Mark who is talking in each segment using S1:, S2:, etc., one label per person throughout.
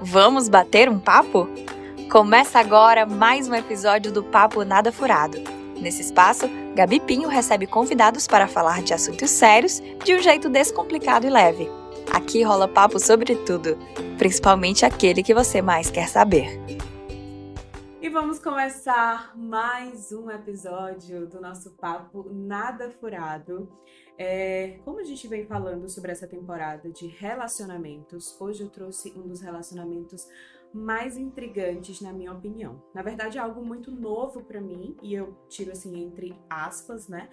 S1: Vamos bater um papo? Começa agora mais um episódio do Papo Nada Furado. Nesse espaço, Gabi Pinho recebe convidados para falar de assuntos sérios de um jeito descomplicado e leve. Aqui rola papo sobre tudo, principalmente aquele que você mais quer saber.
S2: E vamos começar mais um episódio do nosso Papo Nada Furado. É, como a gente vem falando sobre essa temporada de relacionamentos, hoje eu trouxe um dos relacionamentos mais intrigantes, na minha opinião. Na verdade, é algo muito novo para mim, e eu tiro assim entre aspas, né?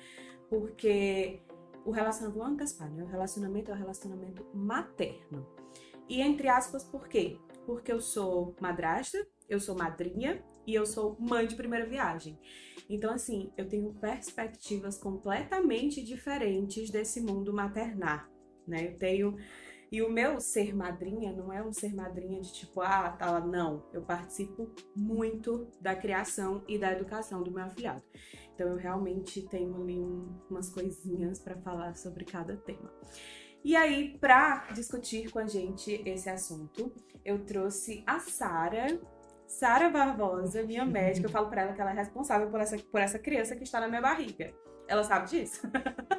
S2: Porque o relacionamento, vou Gaspar, né? O relacionamento é o relacionamento materno. E entre aspas, por quê? Porque eu sou madrasta, eu sou madrinha e eu sou mãe de primeira viagem. Então, assim, eu tenho perspectivas completamente diferentes desse mundo maternar, né? Eu tenho. E o meu ser madrinha não é um ser madrinha de tipo, ah, tá lá, não. Eu participo muito da criação e da educação do meu afilhado. Então, eu realmente tenho ali um, umas coisinhas para falar sobre cada tema. E aí, para discutir com a gente esse assunto, eu trouxe a Sara, Sara Barbosa, minha médica, eu falo para ela que ela é responsável por essa, por essa criança que está na minha barriga. Ela sabe disso?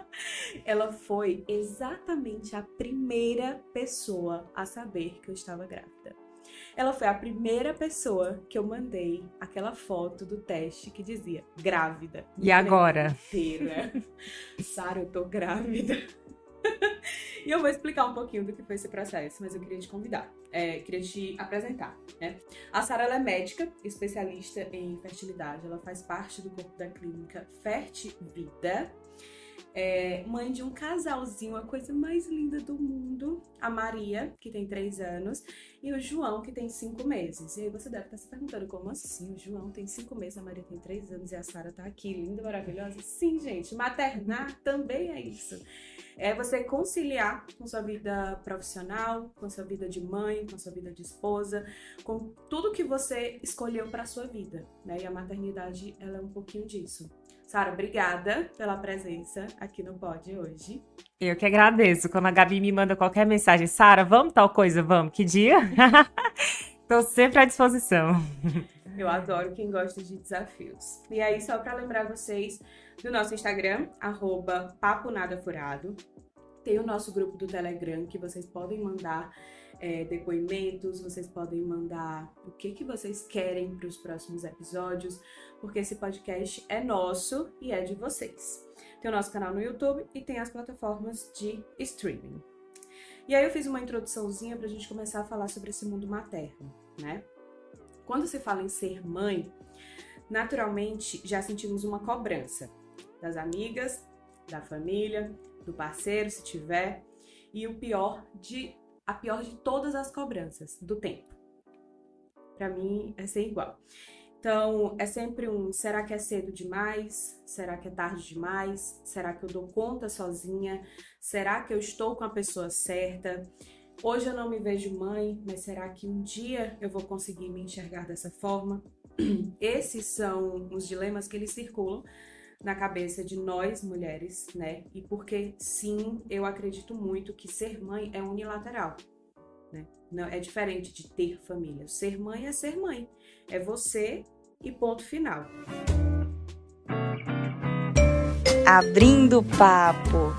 S2: ela foi exatamente a primeira pessoa a saber que eu estava grávida. Ela foi a primeira pessoa que eu mandei aquela foto do teste que dizia grávida.
S3: E agora?
S2: Sara, eu tô grávida. e eu vou explicar um pouquinho do que foi esse processo, mas eu queria te convidar, é, queria te apresentar. Né? A Sara é médica, especialista em fertilidade, ela faz parte do corpo da clínica Fertivida. É mãe de um casalzinho, a coisa mais linda do mundo, a Maria, que tem três anos, e o João, que tem cinco meses. E aí você deve estar se perguntando como assim? O João tem cinco meses, a Maria tem três anos e a Sara tá aqui, linda, maravilhosa. Sim, gente, maternar também é isso é você conciliar com sua vida profissional, com sua vida de mãe, com sua vida de esposa, com tudo que você escolheu para sua vida, né? E a maternidade, ela é um pouquinho disso. Sara, obrigada pela presença aqui no Pod hoje.
S3: Eu que agradeço. Quando a Gabi me manda qualquer mensagem, Sara, vamos tal coisa, vamos, que dia? Estou sempre à disposição.
S2: Eu adoro quem gosta de desafios. E aí, só para lembrar vocês, do nosso Instagram, arroba Papo Nada Furado. Tem o nosso grupo do Telegram que vocês podem mandar é, depoimentos, vocês podem mandar o que, que vocês querem para os próximos episódios, porque esse podcast é nosso e é de vocês. Tem o nosso canal no YouTube e tem as plataformas de streaming. E aí eu fiz uma introduçãozinha para a gente começar a falar sobre esse mundo materno, né? Quando se fala em ser mãe, naturalmente já sentimos uma cobrança das amigas, da família, do parceiro, se tiver, e o pior de a pior de todas as cobranças, do tempo. Para mim é ser igual. Então, é sempre um: será que é cedo demais? Será que é tarde demais? Será que eu dou conta sozinha? Será que eu estou com a pessoa certa? Hoje eu não me vejo mãe, mas será que um dia eu vou conseguir me enxergar dessa forma? Esses são os dilemas que eles circulam na cabeça de nós mulheres, né? E porque sim, eu acredito muito que ser mãe é unilateral, né? Não é diferente de ter família. Ser mãe é ser mãe, é você e ponto final.
S1: Abrindo papo.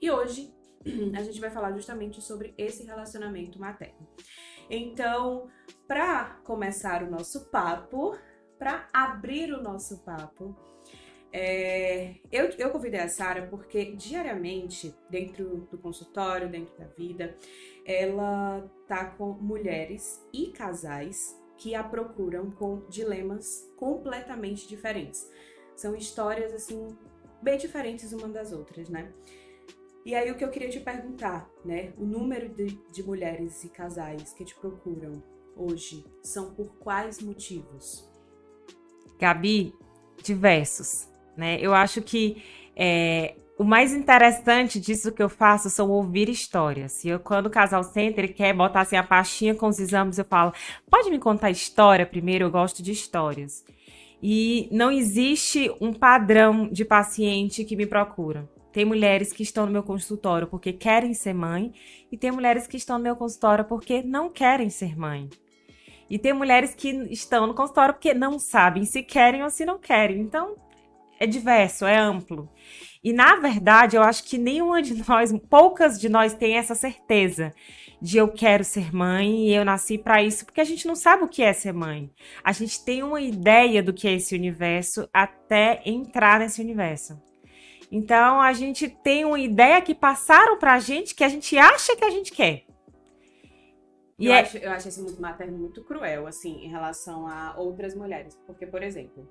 S2: E hoje a gente vai falar justamente sobre esse relacionamento materno. Então, para começar o nosso papo, para abrir o nosso papo, é, eu, eu convidei a Sara porque diariamente, dentro do consultório, dentro da vida, ela tá com mulheres e casais que a procuram com dilemas completamente diferentes. São histórias, assim, bem diferentes uma das outras, né? E aí o que eu queria te perguntar, né? O número de, de mulheres e casais que te procuram hoje são por quais motivos?
S3: Gabi, diversos, né? Eu acho que é, o mais interessante disso que eu faço são ouvir histórias. E eu, quando o casal senta, ele quer botar assim a pastinha com os exames, eu falo, pode me contar história primeiro? Eu gosto de histórias. E não existe um padrão de paciente que me procura. Tem mulheres que estão no meu consultório porque querem ser mãe, e tem mulheres que estão no meu consultório porque não querem ser mãe. E tem mulheres que estão no consultório porque não sabem se querem ou se não querem. Então, é diverso, é amplo. E na verdade, eu acho que nenhuma de nós, poucas de nós tem essa certeza de eu quero ser mãe e eu nasci para isso, porque a gente não sabe o que é ser mãe. A gente tem uma ideia do que é esse universo até entrar nesse universo. Então a gente tem uma ideia que passaram pra gente que a gente acha que a gente quer.
S2: E eu, é... acho, eu acho esse mundo materno muito cruel, assim, em relação a outras mulheres. Porque, por exemplo,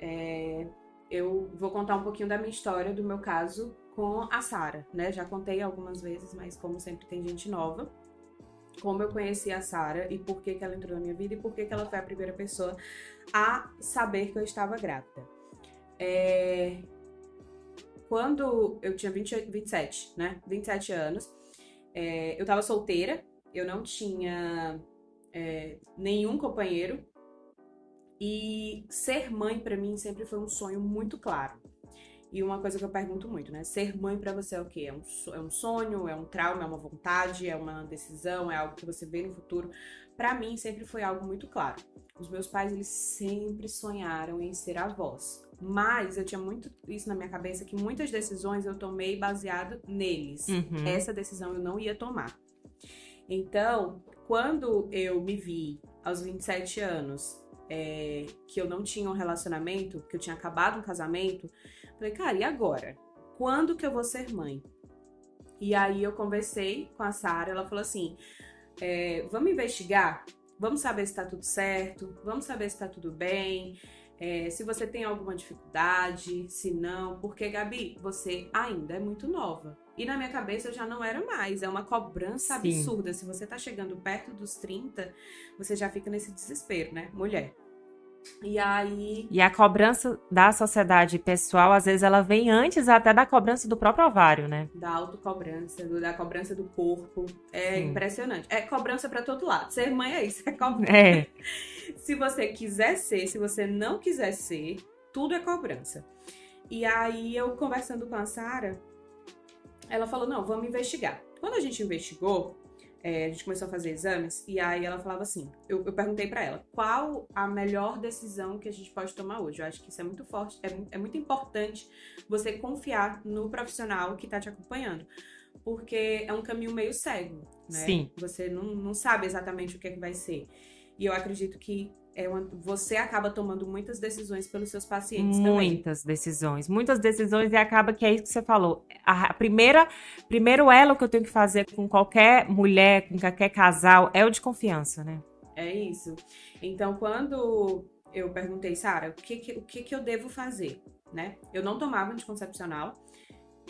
S2: é, eu vou contar um pouquinho da minha história, do meu caso com a Sara, né? Já contei algumas vezes, mas como sempre tem gente nova, como eu conheci a Sara e por que, que ela entrou na minha vida e por que, que ela foi a primeira pessoa a saber que eu estava grávida. É... Quando eu tinha 20, 27, né? 27 anos, é... eu estava solteira, eu não tinha é... nenhum companheiro e ser mãe para mim sempre foi um sonho muito claro. E uma coisa que eu pergunto muito, né? Ser mãe para você é o quê? É um, é um sonho, é um trauma, é uma vontade, é uma decisão, é algo que você vê no futuro? Para mim sempre foi algo muito claro. Os meus pais, eles sempre sonharam em ser avós. Mas eu tinha muito isso na minha cabeça que muitas decisões eu tomei baseado neles. Uhum. Essa decisão eu não ia tomar. Então, quando eu me vi aos 27 anos é, que eu não tinha um relacionamento, que eu tinha acabado um casamento, falei, cara, e agora? Quando que eu vou ser mãe? E aí eu conversei com a Sara, ela falou assim: é, vamos investigar? Vamos saber se tá tudo certo, vamos saber se tá tudo bem. É, se você tem alguma dificuldade, se não, porque Gabi, você ainda é muito nova. E na minha cabeça eu já não era mais. É uma cobrança Sim. absurda. Se você tá chegando perto dos 30, você já fica nesse desespero, né? Mulher. E aí.
S3: E a cobrança da sociedade pessoal, às vezes, ela vem antes até da cobrança do próprio ovário, né?
S2: Da autocobrança, do, da cobrança do corpo. É Sim. impressionante. É cobrança para todo lado. Ser mãe é isso, é cobrança. É. se você quiser ser, se você não quiser ser, tudo é cobrança. E aí, eu conversando com a Sara, ela falou: não, vamos investigar. Quando a gente investigou, é, a gente começou a fazer exames e aí ela falava assim: eu, eu perguntei para ela qual a melhor decisão que a gente pode tomar hoje. Eu acho que isso é muito forte, é, é muito importante você confiar no profissional que tá te acompanhando. Porque é um caminho meio cego, né?
S3: Sim.
S2: Você não, não sabe exatamente o que, é que vai ser. E eu acredito que é uma, você acaba tomando muitas decisões pelos seus pacientes
S3: muitas também. Muitas decisões, muitas decisões e acaba que é isso que você falou. A primeira, primeiro elo que eu tenho que fazer com qualquer mulher, com qualquer casal, é o de confiança, né?
S2: É isso. Então, quando eu perguntei, Sara, o que, que, o que, que eu devo fazer, né? Eu não tomava anticoncepcional.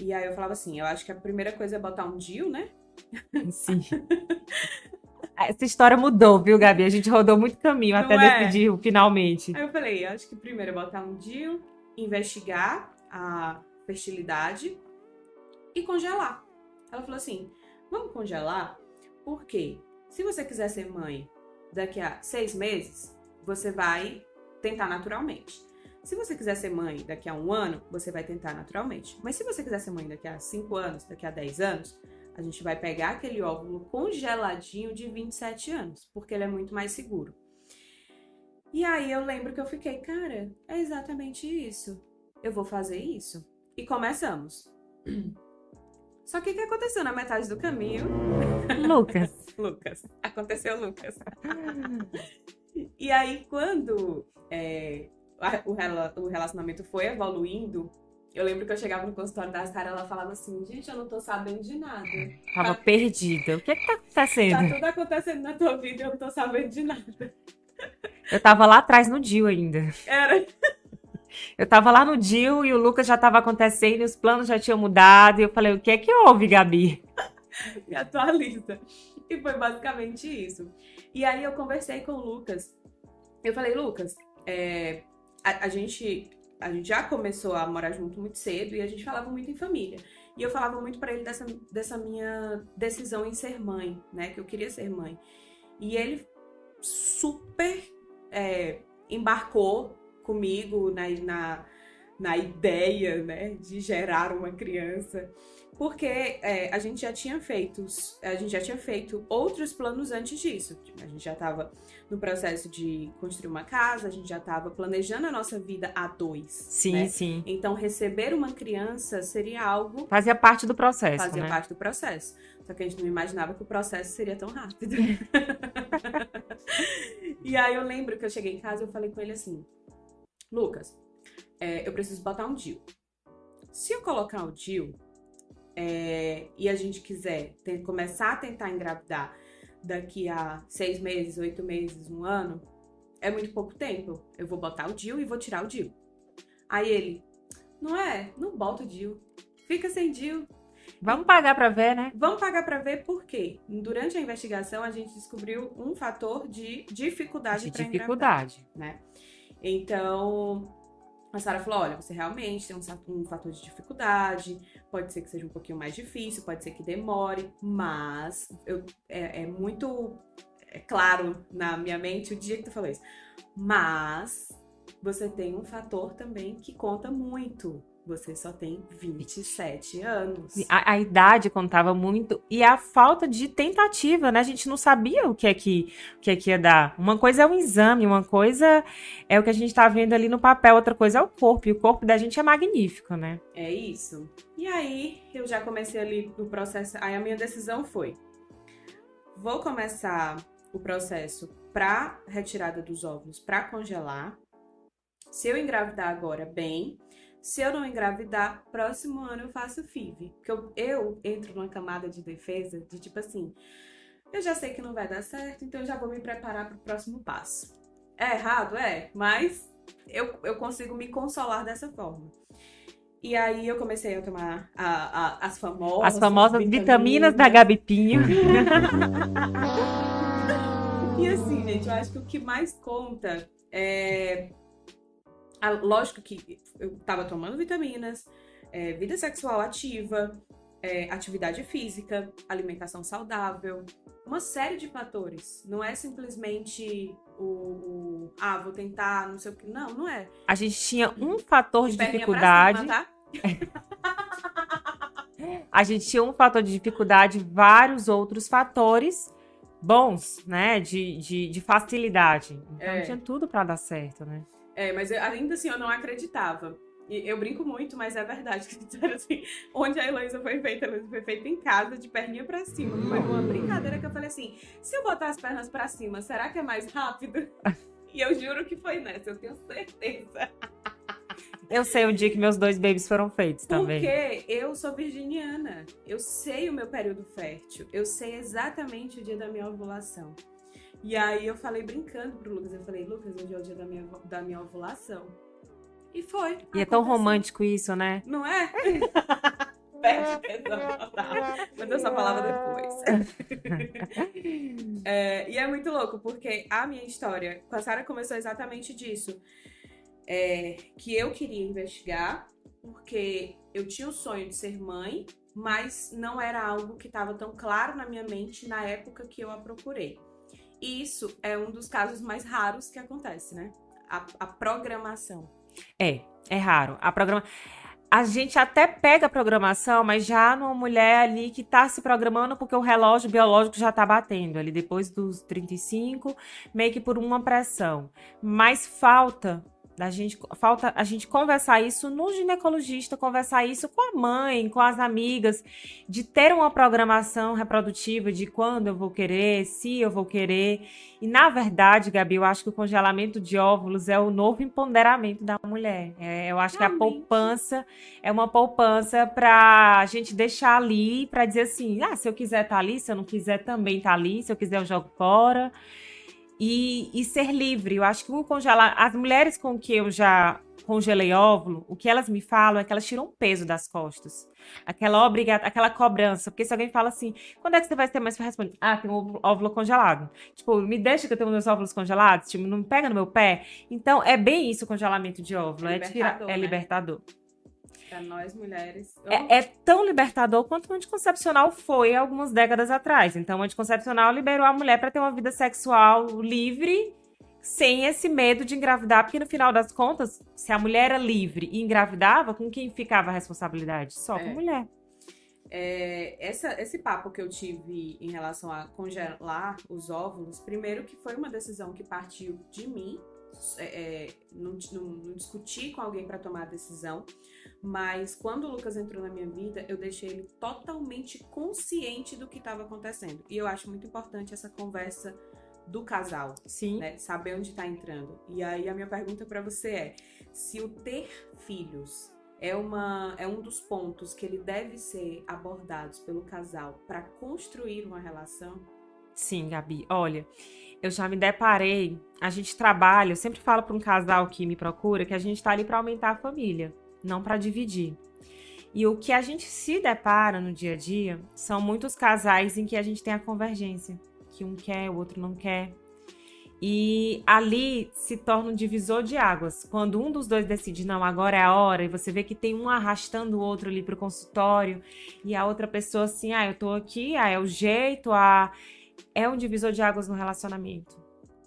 S2: E aí eu falava assim, eu acho que a primeira coisa é botar um DIU, né?
S3: Sim. Essa história mudou, viu, Gabi? A gente rodou muito caminho Não até é? decidir finalmente.
S2: Aí eu falei, acho que primeiro é botar um DIU, investigar a fertilidade e congelar. Ela falou assim: vamos congelar, porque se você quiser ser mãe daqui a seis meses, você vai tentar naturalmente. Se você quiser ser mãe daqui a um ano, você vai tentar naturalmente. Mas se você quiser ser mãe daqui a cinco anos, daqui a dez anos, a gente vai pegar aquele óvulo congeladinho de 27 anos, porque ele é muito mais seguro. E aí eu lembro que eu fiquei, cara, é exatamente isso. Eu vou fazer isso. E começamos. Só que o que aconteceu na metade do caminho?
S3: Lucas.
S2: Lucas. Aconteceu Lucas. e aí, quando é, o relacionamento foi evoluindo, eu lembro que eu chegava no consultório da Sara, ela falava assim, gente, eu não tô sabendo de nada.
S3: Tava tá... perdida. O que é que tá acontecendo?
S2: Tá tudo acontecendo na tua vida e eu não tô sabendo de nada.
S3: Eu tava lá atrás no Dio ainda.
S2: Era.
S3: Eu tava lá no Dio e o Lucas já tava acontecendo e os planos já tinham mudado. E eu falei, o que é que houve, Gabi?
S2: Me atualiza. E foi basicamente isso. E aí eu conversei com o Lucas. Eu falei, Lucas, é, a, a gente a gente já começou a morar junto muito cedo e a gente falava muito em família. E eu falava muito para ele dessa, dessa minha decisão em ser mãe, né? Que eu queria ser mãe. E ele super é, embarcou comigo na, na, na ideia, né, de gerar uma criança porque é, a gente já tinha feito, a gente já tinha feito outros planos antes disso. A gente já estava no processo de construir uma casa, a gente já estava planejando a nossa vida a dois.
S3: Sim,
S2: né?
S3: sim.
S2: Então receber uma criança seria algo
S3: fazia parte do processo,
S2: fazia
S3: né?
S2: parte do processo. Só que a gente não imaginava que o processo seria tão rápido. e aí eu lembro que eu cheguei em casa e eu falei com ele assim, Lucas, é, eu preciso botar um DIU. Se eu colocar o DIU, é, e a gente quiser ter, começar a tentar engravidar daqui a seis meses, oito meses, um ano, é muito pouco tempo. Eu vou botar o DIU e vou tirar o DIU. Aí ele, não é? Não bota o DIU. Fica sem DIU.
S3: Vamos pagar para ver, né?
S2: Vamos pagar para ver por quê? Durante a investigação, a gente descobriu um fator de dificuldade
S3: De
S2: para
S3: dificuldade.
S2: né? Então, a Sara falou: olha, você realmente tem um, um fator de dificuldade, pode ser que seja um pouquinho mais difícil, pode ser que demore, mas eu, é, é muito é claro na minha mente o dia que tu falou isso. Mas você tem um fator também que conta muito. Você só tem 27 anos.
S3: A, a idade contava muito e a falta de tentativa, né? A gente não sabia o que é que, o que, é que ia dar. Uma coisa é um exame, uma coisa é o que a gente tá vendo ali no papel, outra coisa é o corpo. E o corpo da gente é magnífico, né?
S2: É isso. E aí, eu já comecei ali no processo. Aí a minha decisão foi: vou começar o processo para retirada dos óvulos para congelar. Se eu engravidar agora, bem. Se eu não engravidar, próximo ano eu faço FIV. Porque eu, eu entro numa camada de defesa de tipo assim, eu já sei que não vai dar certo, então eu já vou me preparar para o próximo passo. É errado? É, mas eu, eu consigo me consolar dessa forma. E aí eu comecei a tomar a, a, as famosas...
S3: As famosas vitaminas, vitaminas da Gabi Pinho.
S2: e assim, gente, eu acho que o que mais conta é lógico que eu tava tomando vitaminas, é, vida sexual ativa, é, atividade física, alimentação saudável, uma série de fatores. Não é simplesmente o, o, ah, vou tentar, não sei o que. Não, não é.
S3: A gente tinha um fator de, de dificuldade.
S2: Cima, tá?
S3: a gente tinha um fator de dificuldade, vários outros fatores bons, né? De, de, de facilidade. Então é. tinha tudo para dar certo, né?
S2: É, mas eu, ainda assim eu não acreditava. E eu brinco muito, mas é verdade que disseram assim, onde a Heloísa foi feita, a Heloísa foi feita em casa, de perninha pra cima. Foi uma brincadeira que eu falei assim, se eu botar as pernas pra cima, será que é mais rápido? E eu juro que foi nessa, eu tenho certeza.
S3: Eu sei o dia que meus dois babies foram feitos também.
S2: Porque eu sou virginiana. Eu sei o meu período fértil. Eu sei exatamente o dia da minha ovulação. E aí eu falei brincando pro Lucas, eu falei, Lucas, hoje é o dia da minha, da minha ovulação. E foi. E aconteceu.
S3: é tão romântico isso, né?
S2: Não é? Perde tesão Mas eu só falava depois. é, e é muito louco, porque a minha história com a Sara começou exatamente disso. É, que eu queria investigar, porque eu tinha o sonho de ser mãe, mas não era algo que estava tão claro na minha mente na época que eu a procurei. E isso é um dos casos mais raros que acontece, né? A, a programação.
S3: É, é raro. A programa a gente até pega a programação, mas já numa mulher ali que tá se programando porque o relógio biológico já tá batendo ali depois dos 35, meio que por uma pressão. Mas falta da gente falta a gente conversar isso no ginecologista, conversar isso com a mãe, com as amigas, de ter uma programação reprodutiva de quando eu vou querer, se eu vou querer. E na verdade, Gabi, eu acho que o congelamento de óvulos é o novo empoderamento da mulher. É, eu acho Realmente. que a poupança é uma poupança para a gente deixar ali, para dizer assim, ah, se eu quiser tá ali, se eu não quiser também tá ali, se eu quiser eu jogo fora e, e ser livre. Eu acho que o congelar. As mulheres com que eu já congelei óvulo, o que elas me falam é que elas tiram peso das costas. Aquela obrigada, aquela cobrança. Porque se alguém fala assim, quando é que você vai ter mais para responder? Ah, tem um óvulo congelado. Tipo, me deixa que eu tenho meus óvulos congelados, tipo, não pega no meu pé. Então, é bem isso o congelamento de óvulo. É, é, tira, é né? libertador.
S2: Para nós mulheres.
S3: É, é, tão libertador quanto o anticoncepcional foi algumas décadas atrás. Então, o anticoncepcional liberou a mulher para ter uma vida sexual livre, sem esse medo de engravidar, porque no final das contas, se a mulher era livre e engravidava, com quem ficava a responsabilidade? Só com a
S2: É.
S3: mulher.
S2: É, essa, esse papo que eu tive em relação a congelar os óvulos, primeiro que foi uma decisão que partiu de mim, é, é, não, não- não discuti com alguém para tomar a decisão, mas quando o Lucas entrou na minha vida, eu deixei ele totalmente consciente do que estava acontecendo. E eu acho muito importante essa conversa do casal
S3: Sim.
S2: né? Saber onde está entrando. E aí a minha pergunta para você é: se o ter filhos é uma é um dos pontos que ele deve ser abordados pelo casal para construir uma relação?
S3: Sim, Gabi. Olha, eu já me deparei. A gente trabalha, eu sempre falo para um casal que me procura que a gente está ali para aumentar a família, não para dividir. E o que a gente se depara no dia a dia são muitos casais em que a gente tem a convergência, que um quer, o outro não quer. E ali se torna um divisor de águas. Quando um dos dois decide, não, agora é a hora, e você vê que tem um arrastando o outro ali pro consultório, e a outra pessoa assim, ah, eu tô aqui, ah, é o jeito, ah, é um divisor de águas no relacionamento.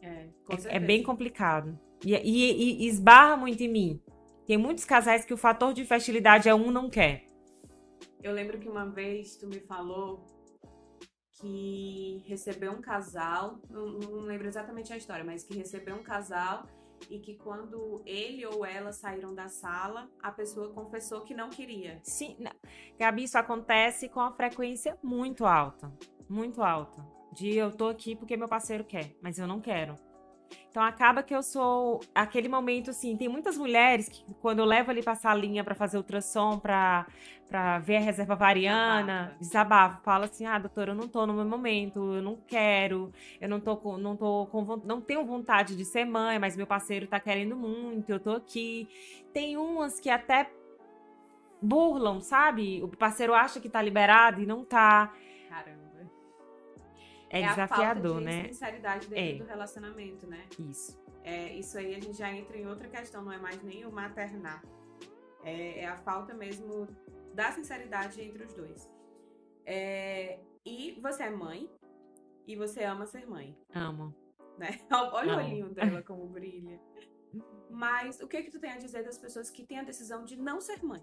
S2: É,
S3: É, é bem complicado. E, e- e esbarra muito em mim. Tem muitos casais que o fator de fertilidade é um não quer.
S2: Eu lembro que uma vez tu me falou que recebeu um casal, não, não lembro exatamente a história, mas que recebeu um casal e que quando ele ou ela saíram da sala, a pessoa confessou que não queria.
S3: Sim, na- Gabi, isso acontece com a frequência muito alta. Muito alta. De eu tô aqui porque meu parceiro quer, mas eu não quero. Então acaba que eu sou aquele momento assim, tem muitas mulheres que quando eu levo ali pra salinha pra fazer ultrassom, pra, pra ver a reserva variana,
S2: Desabafa.
S3: desabafo, fala assim: "Ah, doutora, eu não tô no meu momento, eu não quero, eu não tô com não tô com não tenho vontade de ser mãe, mas meu parceiro tá querendo muito, eu tô aqui". Tem umas que até burlam, sabe? O parceiro acha que tá liberado e não tá.
S2: Caramba.
S3: É,
S2: a falta
S3: desafiador,
S2: de
S3: né?
S2: sinceridade dentro
S3: É.
S2: do relacionamento, né?
S3: Isso.
S2: É, isso aí a gente já entra em outra questão, não é mais nem o maternar. É, é a falta mesmo da sinceridade entre os dois. É, e você é mãe e você ama ser mãe,
S3: Amo.
S2: né? Olha o
S3: Amo.
S2: olhinho dela como brilha. Mas o que que tu tem a dizer das pessoas que têm a decisão de não ser mãe?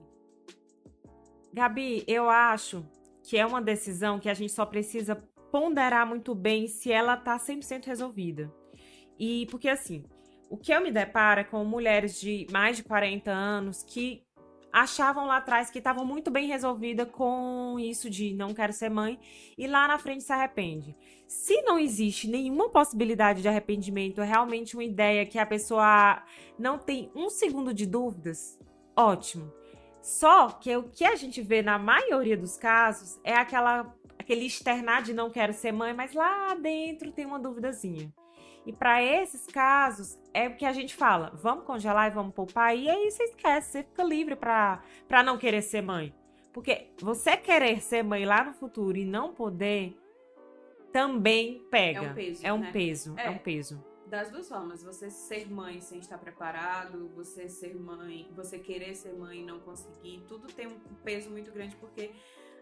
S3: Gabi, eu acho que é uma decisão que a gente só precisa ponderar muito bem se ela tá 100% resolvida. E porque assim, o que eu me deparo é com mulheres de mais de 40 anos que achavam lá atrás que estavam muito bem resolvida com isso de não quero ser mãe e lá na frente se arrepende. Se não existe nenhuma possibilidade de arrependimento, é realmente uma ideia que a pessoa não tem um segundo de dúvidas, ótimo. Só que o que a gente vê na maioria dos casos é aquela aquele externar de não quero ser mãe, mas lá dentro tem uma duvidazinha. E para esses casos é o que a gente fala, vamos congelar e vamos poupar e aí você esquece, você fica livre para não querer ser mãe. Porque você querer ser mãe lá no futuro e não poder também pega.
S2: É um peso,
S3: É um
S2: né?
S3: peso, é
S2: É.
S3: um peso.
S2: Das duas formas, você ser mãe sem estar preparado, você ser mãe, você querer ser mãe e não conseguir, tudo tem um peso muito grande porque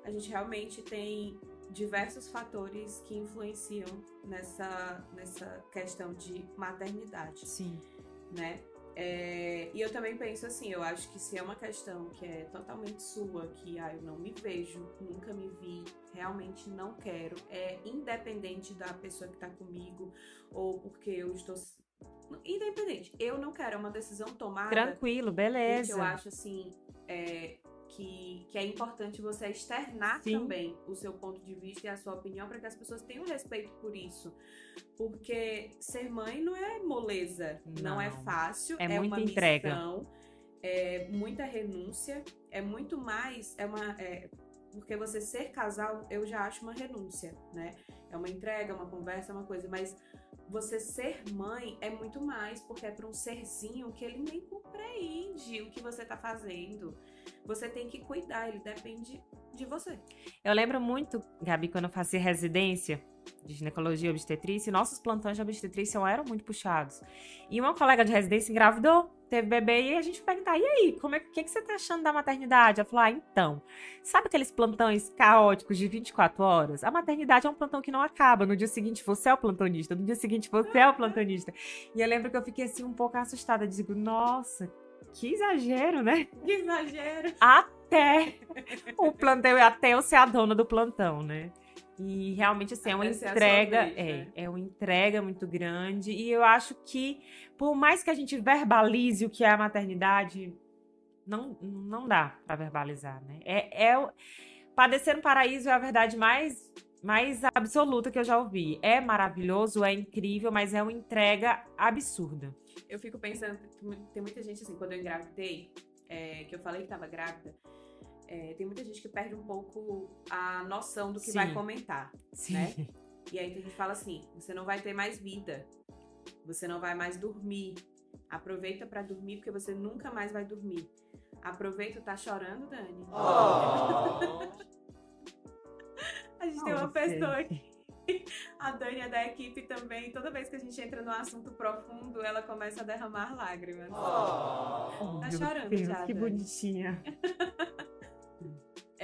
S2: a gente realmente tem diversos fatores que influenciam nessa, nessa questão de maternidade,
S3: Sim.
S2: né? É, e eu também penso assim, eu acho que se é uma questão que é totalmente sua, que ah, eu não me vejo, nunca me vi, realmente não quero, é independente da pessoa que tá comigo, ou porque eu estou. Independente, eu não quero, é uma decisão tomada.
S3: Tranquilo, beleza.
S2: eu acho assim é, que, que é importante você externar
S3: Sim.
S2: também o seu ponto de vista e a sua opinião para que as pessoas tenham respeito por isso. Porque ser mãe não é moleza, não, é
S3: Não.
S2: fácil,
S3: É
S2: é,
S3: muita
S2: uma
S3: entrega.
S2: missão, é muita renúncia, é muito mais, é uma. é- porque você ser casal, eu já acho uma renúncia, né? É uma entrega, uma conversa, uma coisa, mas você ser mãe é muito mais, porque é para um serzinho que ele nem compreende o que você tá fazendo. Você tem que cuidar, ele depende de você.
S3: Eu lembro muito, Gabi, quando eu fazia residência, de ginecologia e obstetrícia, nossos plantões de obstetrícia eram muito puxados. E uma colega de residência engravidou, teve bebê, e a gente perguntar, e aí, como é que, que você tá achando da maternidade? Ela falou, ah, então, sabe aqueles plantões caóticos de 24 horas? A maternidade é um plantão que não acaba. No dia seguinte você é o plantonista, no dia seguinte você é o plantonista. E eu lembro que eu fiquei assim um pouco assustada, digo, nossa, que exagero, né?
S2: Que exagero!
S3: Até o plantão, até eu ser a dona do plantão, né? E realmente, assim, é uma
S2: Essa é
S3: entrega,
S2: vez,
S3: é,
S2: né?
S3: é uma entrega muito grande. E eu acho que, por mais que a gente verbalize o que é a maternidade, não, não dá pra verbalizar, né? É, é padecer no paraíso é a verdade mais, mais absoluta que eu já ouvi. É maravilhoso, é incrível, mas é uma entrega absurda.
S2: Eu fico pensando, tem muita gente assim, quando eu engravidei, é, que eu falei que tava grávida, é, tem muita gente que perde um pouco a noção do que
S3: Sim.
S2: vai comentar.
S3: Sim.
S2: Né? E aí tem gente que fala assim: você não vai ter mais vida, você não vai mais dormir. Aproveita pra dormir, porque você nunca mais vai dormir. Aproveita, tá chorando, Dani? A gente tem uma pessoa aqui. A Dani é da equipe também. Toda vez que a gente entra no assunto profundo, ela começa a derramar lágrimas.
S3: Oh,
S2: Tá chorando
S3: Deus,
S2: já,
S3: Que
S2: Dani.
S3: bonitinha.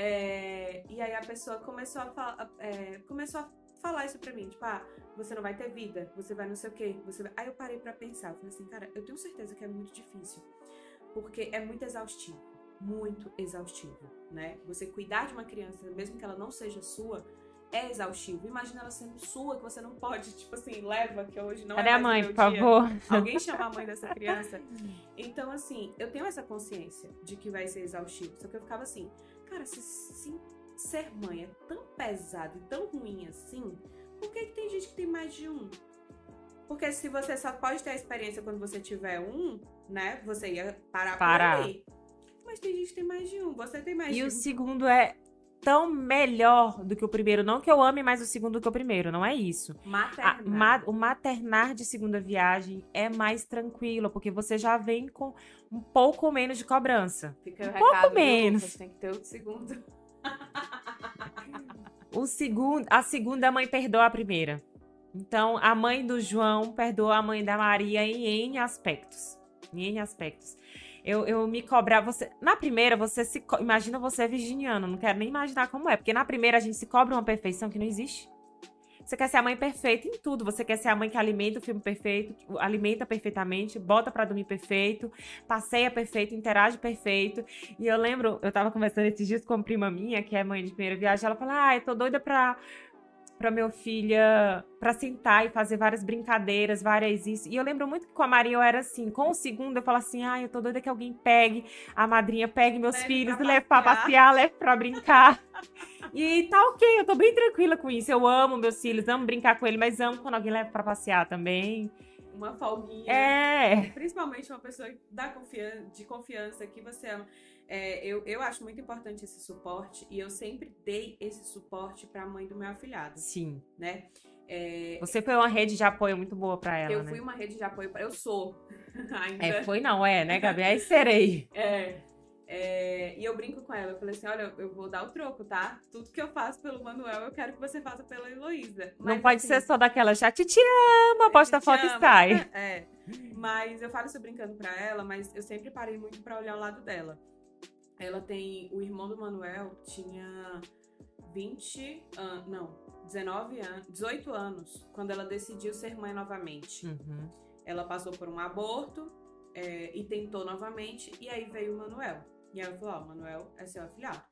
S2: É, e aí a pessoa começou a, é, começou a falar isso pra mim, tipo, ah, você não vai ter vida, você vai não sei o quê. Você vai... Aí eu parei pra pensar, eu falei assim, cara, eu tenho certeza que é muito difícil, porque é muito exaustivo, muito exaustivo, né? Você cuidar de uma criança, mesmo que ela não seja sua, é exaustivo. Imagina ela sendo sua, que você não pode, tipo assim, leva, que hoje não
S3: Cadê
S2: é
S3: a
S2: mais
S3: mãe,
S2: o
S3: por
S2: dia.
S3: favor?
S2: Alguém chama a mãe dessa criança. Então, assim, eu tenho essa consciência de que vai ser exaustivo. Só que eu ficava assim, cara, se, se ser mãe é tão pesado e tão ruim assim, por que, que tem gente que tem mais de um? Porque se você só pode ter a experiência quando você tiver um, né? Você ia parar,
S3: Parar.
S2: por ali. Mas tem gente que tem mais de um. Você tem mais
S3: E
S2: de
S3: o
S2: um.
S3: segundo é tão melhor do que o primeiro. Não que eu ame mais o segundo do que o primeiro, não é isso. A-
S2: Maternar.
S3: ma- o maternar de segunda viagem é mais tranquilo, porque você já vem com um pouco menos de cobrança.
S2: Fica
S3: um pouco menos.
S2: Lucas? Tem que ter o segundo.
S3: O segundo, a segunda mãe perdoa a primeira. Então, a mãe do João perdoa a mãe da Maria em N aspectos. Em N aspectos. Eu, eu me cobrar, você. Na primeira, você se. Imagina você virginiano, não quero nem imaginar como é. Porque na primeira a gente se cobra uma perfeição que não existe. Você quer ser a mãe perfeita em tudo. Você quer ser a mãe que alimenta o filme perfeito, alimenta perfeitamente, bota pra dormir perfeito, passeia perfeito, interage perfeito. E eu lembro, eu tava conversando esses dias com uma prima minha, que é mãe de primeira viagem, ela falou: "Ah, eu tô doida pra para meu filha pra sentar e fazer várias brincadeiras, várias isso". E eu lembro muito que com a Maria eu era assim, com o segundo eu falo assim: "Ai, eu tô doida que alguém pegue a madrinha, pegue meus
S2: Leve
S3: filhos,
S2: pra
S3: leve pra
S2: passear."
S3: leve pra brincar". E tá ok, eu tô bem tranquila com isso. Eu amo meus filhos, amo brincar com eles, mas amo quando alguém leva pra passear também.
S2: Uma folguinha.
S3: É.
S2: Principalmente uma pessoa da de confiança que você ama. É, eu, eu acho muito importante esse suporte e eu sempre dei esse suporte pra mãe do meu afilhado,
S3: Sim.
S2: né? É,
S3: Você foi uma rede de apoio muito boa pra ela,
S2: eu
S3: né?
S2: fui uma rede de apoio para eu sou ainda.
S3: É, foi não, é, né, Gabi? Aí serei.
S2: É, é, e eu brinco com ela, eu falei assim, olha, eu vou dar o troco, tá? Tudo que eu faço pelo Manuel, eu quero que você faça pela Heloísa.
S3: Não pode
S2: assim,
S3: ser só daquela já te te ama, posta
S2: te
S3: foto e sai.
S2: É. Mas eu falo isso brincando pra ela, mas eu sempre parei muito pra olhar o lado dela. Ela tem. O irmão do Manuel tinha 20 anos. Não, 19 anos. 18 anos quando ela decidiu ser mãe novamente.
S3: Uhum.
S2: Ela passou por um aborto é, e tentou novamente, e aí veio o Manuel. E ela falou: Ó, o Manuel é seu afilhado.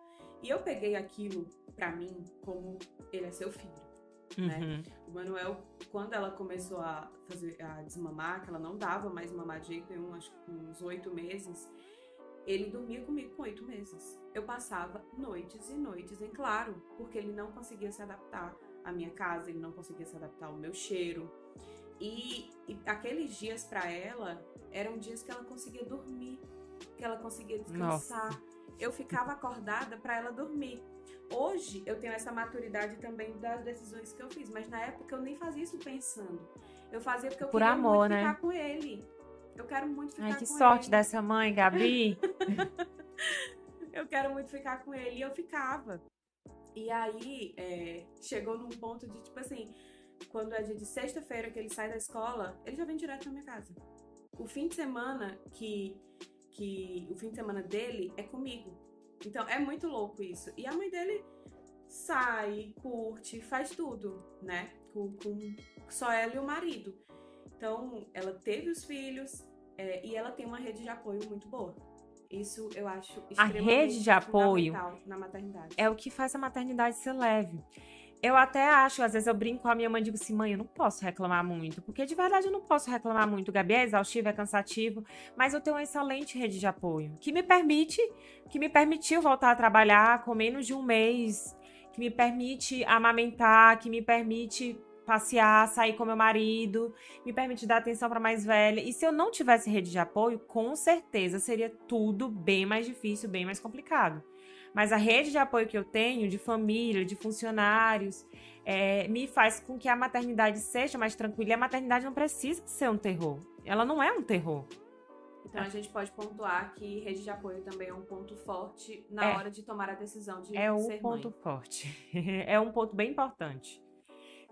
S2: E eu peguei aquilo pra mim como ele é seu filho. né?
S3: Uhum.
S2: O Manuel, quando ela começou a fazer a desmamar, que ela não dava mais mamar de jeito nenhum, acho que uns oito meses, ele dormia comigo com oito meses. Eu passava noites e noites em claro, porque ele não conseguia se adaptar à minha casa, ele não conseguia se adaptar ao meu cheiro. E, e aqueles dias pra ela eram dias que ela conseguia dormir, que ela conseguia descansar. Eu ficava acordada pra ela dormir. Hoje eu tenho essa maturidade também das decisões que eu fiz, mas na época eu nem fazia isso pensando. Eu fazia porque eu
S3: Por
S2: queria
S3: amor,
S2: muito
S3: né?
S2: ficar com ele. Eu quero muito ficar
S3: Ai, que
S2: com
S3: sorte
S2: ele.
S3: dessa mãe, Gabi.
S2: Eu quero muito ficar com ele e eu ficava. E aí, é, chegou num ponto de, tipo assim, quando é dia de sexta-feira que ele sai da escola, ele já vem direto na minha casa. O fim de semana que, que. O fim de semana dele é comigo. Então é muito louco isso. E a mãe dele sai, curte, faz tudo, né? Com, com só ela e o marido. Então, ela teve os filhos é, e ela tem uma rede de apoio muito boa. Isso eu acho
S3: A rede de apoio
S2: na maternidade.
S3: é o que faz a maternidade ser leve. Eu até acho, às vezes eu brinco com a minha mãe e digo assim, mãe, eu não posso reclamar muito, porque de verdade eu não posso reclamar muito. Gabi é exaustivo, é cansativo, mas eu tenho uma excelente rede de apoio, que me permite, que me permitiu voltar a trabalhar com menos de um mês, que me permite amamentar, que me permite passear, sair com meu marido, me permite dar atenção para mais velha. E se eu não tivesse rede de apoio, com certeza seria tudo bem mais difícil, bem mais complicado. Mas a rede de apoio que eu tenho, de família, de funcionários, é, me faz com que a maternidade seja mais tranquila. E a maternidade não precisa ser um terror. Ela não é um terror.
S2: Então a gente pode pontuar que rede de apoio também é um ponto forte na
S3: É.
S2: hora de tomar a decisão de
S3: É um
S2: ser
S3: ponto
S2: mãe.
S3: forte. é um ponto bem importante.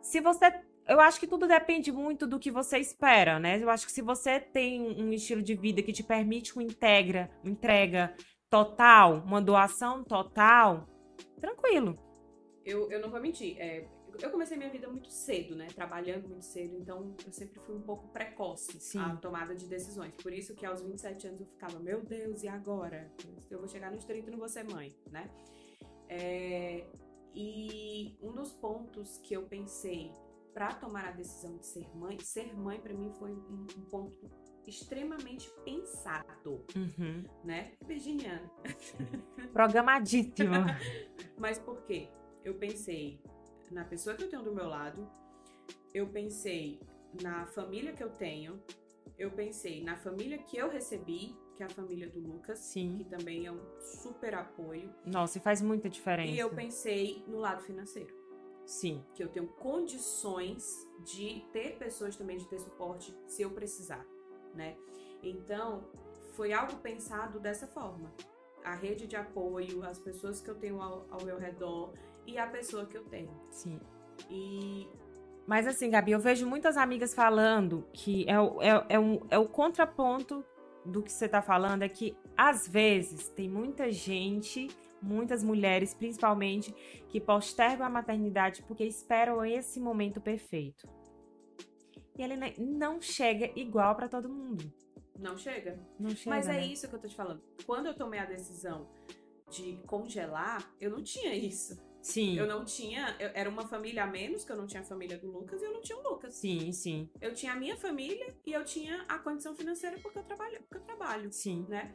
S3: Se você. Eu acho que tudo depende muito do que você espera, né? Eu acho que se você tem um estilo de vida que te permite uma integra, uma entrega total, uma doação total, tranquilo.
S2: Eu, eu não vou mentir. é, eu comecei minha vida muito cedo, né? Trabalhando muito cedo, então eu sempre fui um pouco precoce
S3: Sim.
S2: à tomada de decisões. Por isso que aos 27 anos eu ficava, meu Deus, e agora? Eu vou chegar nos 30 e não vou ser mãe, né? É, e um dos pontos que eu pensei para tomar a decisão de ser mãe, ser mãe para mim foi um, um ponto extremamente pensado,
S3: Uhum.
S2: né? Virginiana.
S3: Programadíssimo.
S2: Mas por quê? Eu pensei na pessoa que eu tenho do meu lado, eu pensei na família que eu tenho, eu pensei na família que eu recebi, que é a família do Lucas,
S3: Sim.
S2: que também é um super apoio,
S3: Nossa, e faz muita diferença.
S2: e eu pensei no lado financeiro,
S3: Sim.
S2: que eu tenho condições de ter pessoas também, de ter suporte se eu precisar, né? Então, foi algo pensado dessa forma. A rede de apoio, as pessoas que eu tenho ao, ao meu redor e a pessoa que eu tenho.
S3: Sim.
S2: E
S3: Mas assim, Gabi, eu vejo muitas amigas falando que é o, é, é um, é o contraponto do que você tá falando, é que às vezes tem muita gente, muitas mulheres principalmente, que postergam a maternidade porque esperam esse momento perfeito. E ele não chega igual pra todo mundo.
S2: não chega.
S3: Não chega.
S2: Mas é
S3: né?
S2: isso que eu tô te falando. Quando eu tomei a decisão de congelar, eu não tinha isso.
S3: Sim.
S2: Eu não tinha. eu- era uma família a menos, que eu não tinha a família do Lucas e eu não tinha o Lucas.
S3: Sim, sim,
S2: Eu tinha a minha família e eu tinha a condição financeira porque eu trabalho, porque eu trabalho.
S3: sim.
S2: né?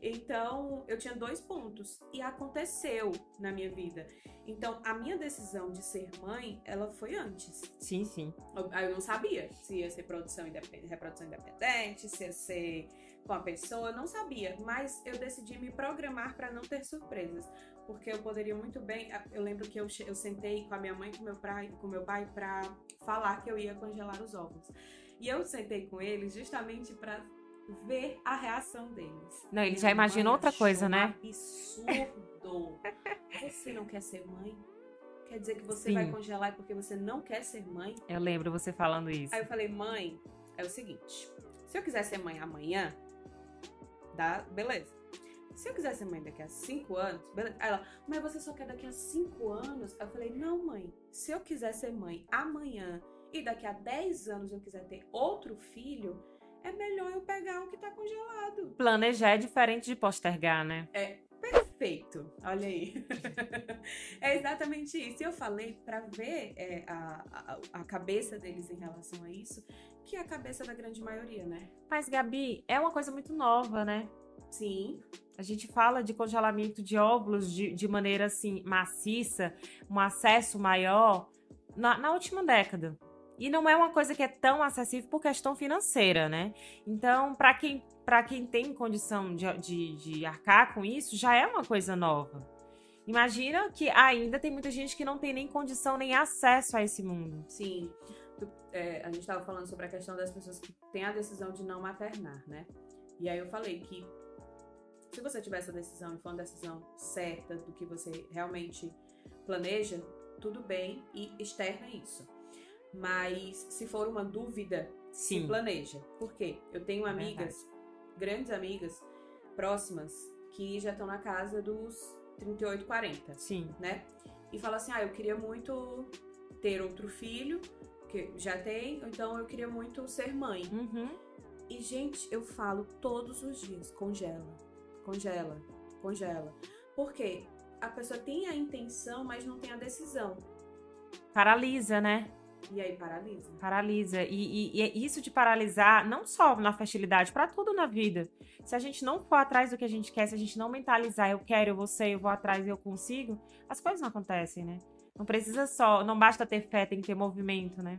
S2: Então, eu tinha dois pontos e aconteceu na minha vida. Então, a minha decisão de ser mãe, ela foi antes.
S3: Sim, sim.
S2: Eu, eu não sabia se ia ser produção independente, reprodução independente, se ia ser com a pessoa, eu não sabia. Mas eu decidi me programar para não ter surpresas. Porque eu poderia muito bem. Eu lembro que eu, eu sentei com a minha mãe e com meu pai, com meu pai para falar que eu ia congelar os óvulos. E eu sentei com eles justamente para ver a reação deles.
S3: Não, ele já imagina
S2: mãe
S3: outra coisa, né?
S2: Absurdo. Você não quer ser mãe? Quer dizer que você
S3: Sim.
S2: vai congelar porque você não quer ser mãe?
S3: Eu lembro você falando isso.
S2: Aí eu falei, mãe, é o seguinte: se eu quiser ser mãe amanhã, dá, beleza. Se eu quiser ser mãe daqui a cinco anos, beleza. Aí ela, mas você só quer daqui a cinco anos? Eu falei, não, mãe. Se eu quiser ser mãe amanhã e daqui a 10 anos eu quiser ter outro filho, é melhor eu pegar o que tá congelado.
S3: Planejar é diferente de postergar, né?
S2: Perfeito, olha aí. é exatamente isso. E eu falei pra ver é, a, a, a cabeça deles em relação a isso, que é a cabeça da grande maioria, né?
S3: Mas, Gabi, é uma coisa muito nova, né?
S2: Sim,
S3: A gente fala de congelamento de óvulos de, de maneira assim maciça, um acesso maior na, na última década. E não é uma coisa que é tão acessível por questão financeira, né? Então, para quem, pra quem tem condição de, de, de arcar com isso, já é uma coisa nova. Imagina que ainda tem muita gente que não tem nem condição nem acesso a esse mundo.
S2: sim. É, a gente tava falando sobre a questão das pessoas que têm a decisão de não maternar, né? E aí eu falei que se você tiver essa decisão e for uma decisão certa do que você realmente planeja, tudo bem e externa isso. Mas se for uma dúvida,
S3: Sim.
S2: se planeja. Por quê? Eu tenho
S3: É
S2: amigas, grandes amigas, próximas, que já estão na casa dos 38, 40,
S3: Sim.
S2: né? E fala assim: ah, eu queria muito ter outro filho, que já tem, então eu queria muito ser mãe.
S3: Uhum.
S2: E, gente, eu falo todos os dias: congela, congela, congela. Por quê? A pessoa tem a intenção, mas não tem a decisão.
S3: Paralisa, né?
S2: E aí paralisa.
S3: Paralisa. E, e- e é isso de paralisar, não só na fertilidade, pra tudo na vida. Se a gente não for atrás do que a gente quer, se a gente não mentalizar, eu quero, eu vou ser, eu vou atrás e eu consigo, as coisas não acontecem, né? Não precisa só, não basta ter fé, tem que ter movimento, né?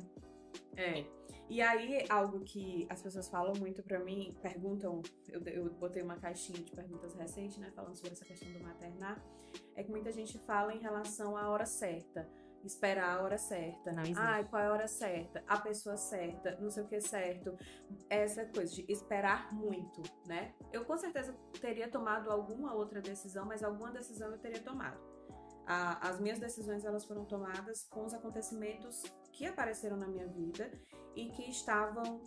S2: É. E aí, algo que as pessoas falam muito pra mim, perguntam, eu, eu botei uma caixinha de perguntas recente, né, falando sobre essa questão do maternar, é que muita gente fala em relação à hora certa, esperar a hora certa.
S3: Não existe.
S2: Ai, qual é a hora certa? A pessoa certa, não sei o que certo. Essa coisa de esperar muito, né? Eu com certeza teria tomado alguma outra decisão, mas alguma decisão eu teria tomado. A- as minhas decisões elas foram tomadas com os acontecimentos que apareceram na minha vida e que estavam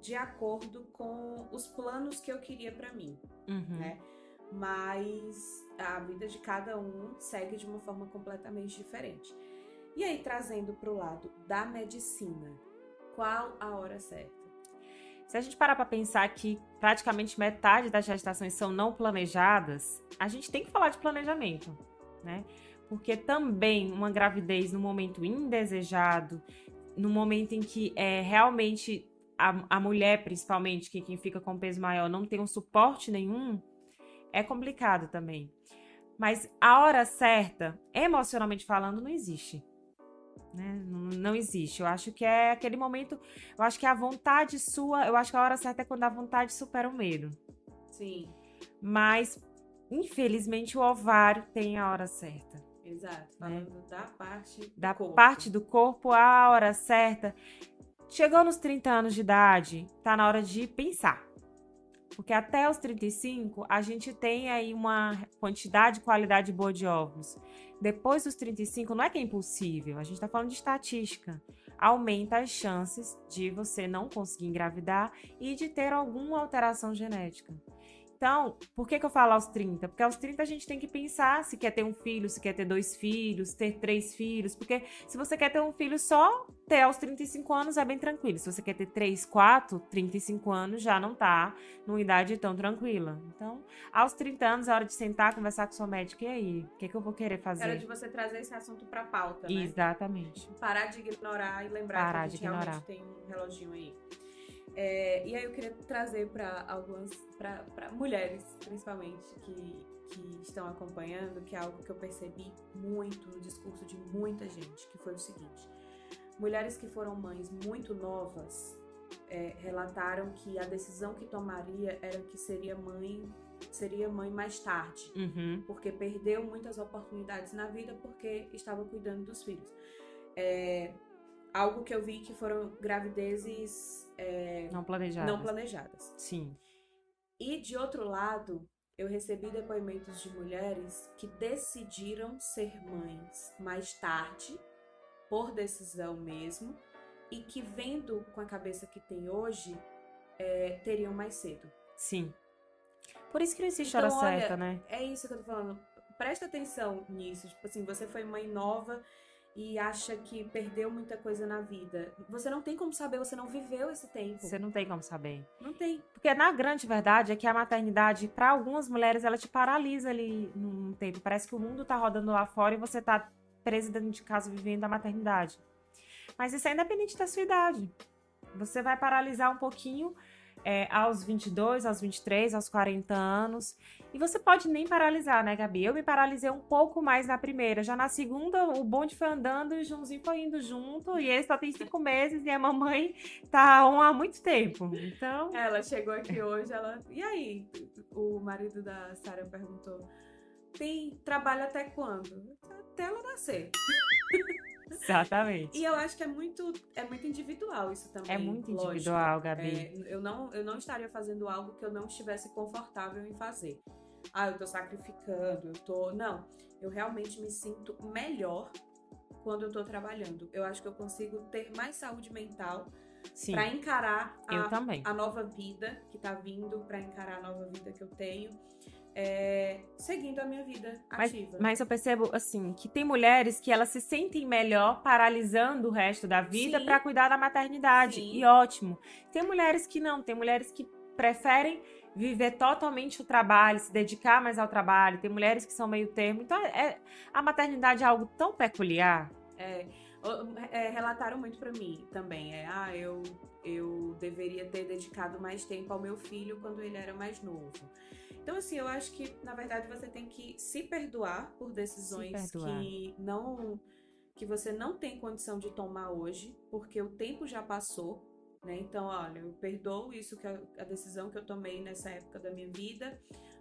S2: de acordo com os planos que eu queria pra mim,
S3: Uhum.
S2: né? Mas a vida de cada um segue de uma forma completamente diferente. E aí trazendo pro lado da medicina, qual a hora certa?
S3: Se a gente parar pra pensar que praticamente metade das gestações são não planejadas, a gente tem que falar de planejamento, né? Porque também uma gravidez no momento indesejado, no momento em que é realmente a, a mulher, principalmente, que quem fica com peso maior, não tem um suporte nenhum, é complicado também. Mas a hora certa, emocionalmente falando, não existe. Né? Não, não existe. Eu acho que é aquele momento eu acho que a vontade sua, eu acho que a hora certa é quando a vontade supera o medo.
S2: Sim,
S3: Mas, infelizmente, o ovário tem a hora certa.
S2: Exato. Falando da parte do
S3: Da
S2: corpo.
S3: parte do corpo, a hora certa. Chegou nos 30 anos de idade, tá na hora de pensar. Porque até os 35, a gente tem aí uma quantidade e qualidade boa de óvulos. Depois dos 35, não é que é impossível, a gente tá falando de estatística. Aumenta as chances de você não conseguir engravidar e de ter alguma alteração genética. Então, por que, que eu falo aos 30? Porque aos 30 a gente tem que pensar se quer ter um filho, se quer ter dois filhos, ter três filhos. Porque se você quer ter um filho só, ter aos 35 anos é bem tranquilo. Se você quer ter três, quatro, 35 anos já não tá numa idade tão tranquila. Então, aos 30 anos é hora de sentar, conversar com sua médica. E aí? O que, que eu vou querer fazer?
S2: Era de você trazer esse assunto pra pauta, né?
S3: Exatamente.
S2: Parar de ignorar e lembrar
S3: Parar
S2: que a
S3: de
S2: gente realmente tem um reloginho aí. É, e aí eu queria trazer para algumas, para mulheres, principalmente, que, que estão acompanhando, que é algo que eu percebi muito no discurso de muita gente, que foi o seguinte. Mulheres que foram mães muito novas é, relataram que a decisão que tomaria era que seria mãe, seria mãe mais tarde
S3: Uhum.
S2: porque perdeu muitas oportunidades na vida porque estava cuidando dos filhos. É, algo que eu vi que foram gravidezes é,
S3: Não planejado.
S2: não planejadas.
S3: Sim.
S2: E de outro lado, eu recebi depoimentos de mulheres que decidiram ser mães mais tarde, por decisão mesmo, e que vendo com a cabeça que tem hoje, é, teriam mais cedo.
S3: Sim. Por isso que não existe
S2: Então,
S3: hora
S2: olha,
S3: certa, né?
S2: É isso que eu tô falando. Presta atenção nisso. Tipo assim, você foi mãe nova e acha que perdeu muita coisa na vida. Você não tem como saber, você não viveu esse tempo.
S3: Você não tem como saber.
S2: Não tem.
S3: Porque na grande verdade é que a maternidade, para algumas mulheres, ela te paralisa ali num tempo. Parece que o mundo tá rodando lá fora e você tá presa dentro de casa vivendo a maternidade. Mas isso é independente da sua idade. Você vai paralisar um pouquinho é, aos 22, aos 23, aos 40 anos. E você pode nem paralisar, né, Gabi? Eu me paralisei um pouco mais na primeira. Já na segunda, o bonde foi andando e o Joãozinho foi indo junto. E ele só tem cinco meses e a mamãe tá on há muito tempo. Então.
S2: Ela chegou aqui hoje, ela. E aí? O marido da Sara perguntou: tem trabalho até quando? Até ela nascer.
S3: Exatamente.
S2: E eu acho que é muito, é muito individual isso também.
S3: É muito
S2: lógico.
S3: individual, Gabi.
S2: É, eu, não, eu não estaria fazendo algo que eu não estivesse confortável em fazer. ah, eu tô sacrificando, eu tô. Não, eu realmente me sinto melhor quando eu tô trabalhando. Eu acho que eu consigo ter mais saúde mental para encarar a, a, nova vida que tá vindo, para encarar a nova vida que eu tenho. É, seguindo a minha vida ativa.
S3: Mas, mas, eu percebo, assim, que tem mulheres que elas se sentem melhor paralisando o resto da vida para cuidar da maternidade. Sim. E ótimo. Tem mulheres que não, tem mulheres que preferem viver totalmente o trabalho, se dedicar mais ao trabalho. Tem mulheres que são meio termo. Então, é, a maternidade é algo tão peculiar.
S2: É, é relataram muito para mim também. É, ah, eu, eu deveria ter dedicado mais tempo ao meu filho quando ele era mais novo. Então, assim, eu acho que, na verdade, você tem que se perdoar por decisões perdoar. que não que você não tem condição de tomar hoje, porque o tempo já passou né? Então, olha, eu perdoo isso que a, a decisão que eu tomei nessa época da minha vida.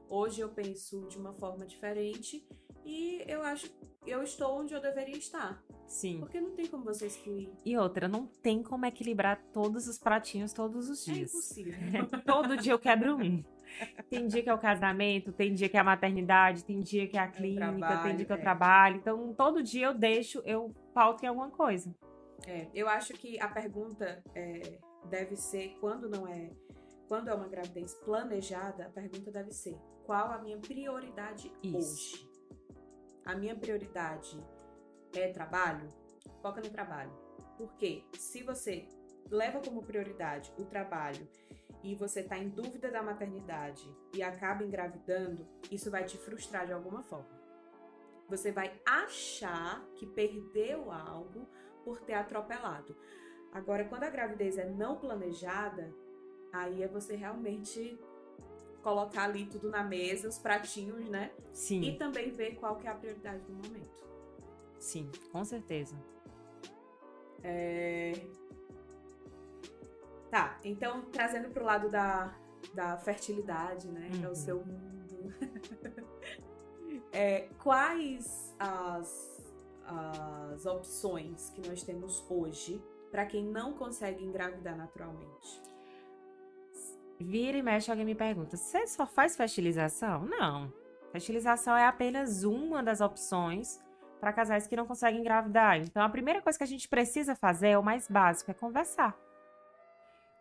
S2: Hoje eu penso de uma forma diferente e eu acho eu estou onde eu deveria estar.
S3: Sim.
S2: Porque não tem como você excluir.
S3: E outra, não tem como equilibrar todos os pratinhos todos os é dias.
S2: É impossível.
S3: Todo dia eu quebro um. Tem dia que é o casamento, tem dia que é a maternidade, tem dia que é a clínica, trabalho, tem dia que é. eu trabalho. Então, todo dia eu deixo, eu pauto em alguma coisa.
S2: É, eu acho que a pergunta é, deve ser quando não é quando é uma gravidez planejada, a pergunta deve ser: qual a minha prioridade Isso. hoje? A minha prioridade é trabalho? Foca no trabalho. Porque se você leva como prioridade o trabalho e você está em dúvida da maternidade e acaba engravidando, isso vai te frustrar de alguma forma. Você vai achar que perdeu algo por ter atropelado. Agora, quando a gravidez é não planejada, aí é você realmente colocar ali tudo na mesa, os pratinhos, né?
S3: Sim.
S2: E também ver qual que é a prioridade do momento.
S3: Sim, com certeza.
S2: É... Tá, então trazendo pro lado da, da fertilidade, né? Uhum. Que é o uhum. seu mundo. é, quais as, as opções que nós temos hoje para quem não consegue engravidar naturalmente?
S3: Vira e mexe, alguém me pergunta: você só faz fertilização? Não. Fertilização é apenas uma das opções para casais que não conseguem engravidar. Então, a primeira coisa que a gente precisa fazer é o mais básico: é conversar.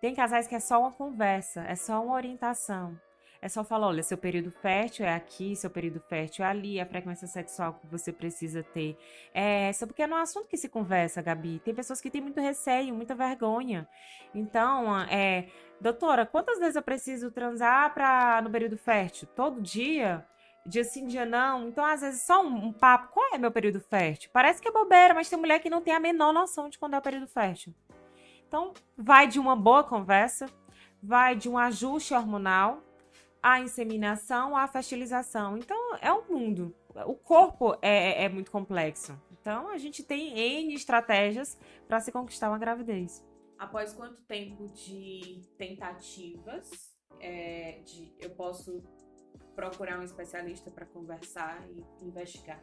S3: Tem casais que é só uma conversa, é só uma orientação. É só falar, olha, seu período fértil é aqui, seu período fértil é ali, a frequência sexual que você precisa ter é essa, porque não é um assunto que se conversa, Gabi. Tem pessoas que têm muito receio, muita vergonha. Então, é, doutora, quantas vezes eu preciso transar para no período fértil? Todo dia? Dia sim, dia não. Então, às vezes, só um, um, papo. Qual é meu período fértil? Parece que é bobeira, mas tem mulher que não tem a menor noção de quando é o período fértil. Então, vai de uma boa conversa, vai de um ajuste hormonal, a inseminação, a fertilização. Então, é um mundo. O corpo é, é, é muito complexo. Então, a gente tem N estratégias para se conquistar uma gravidez.
S2: Após quanto tempo de tentativas, é, de, eu posso procurar um especialista para conversar e investigar?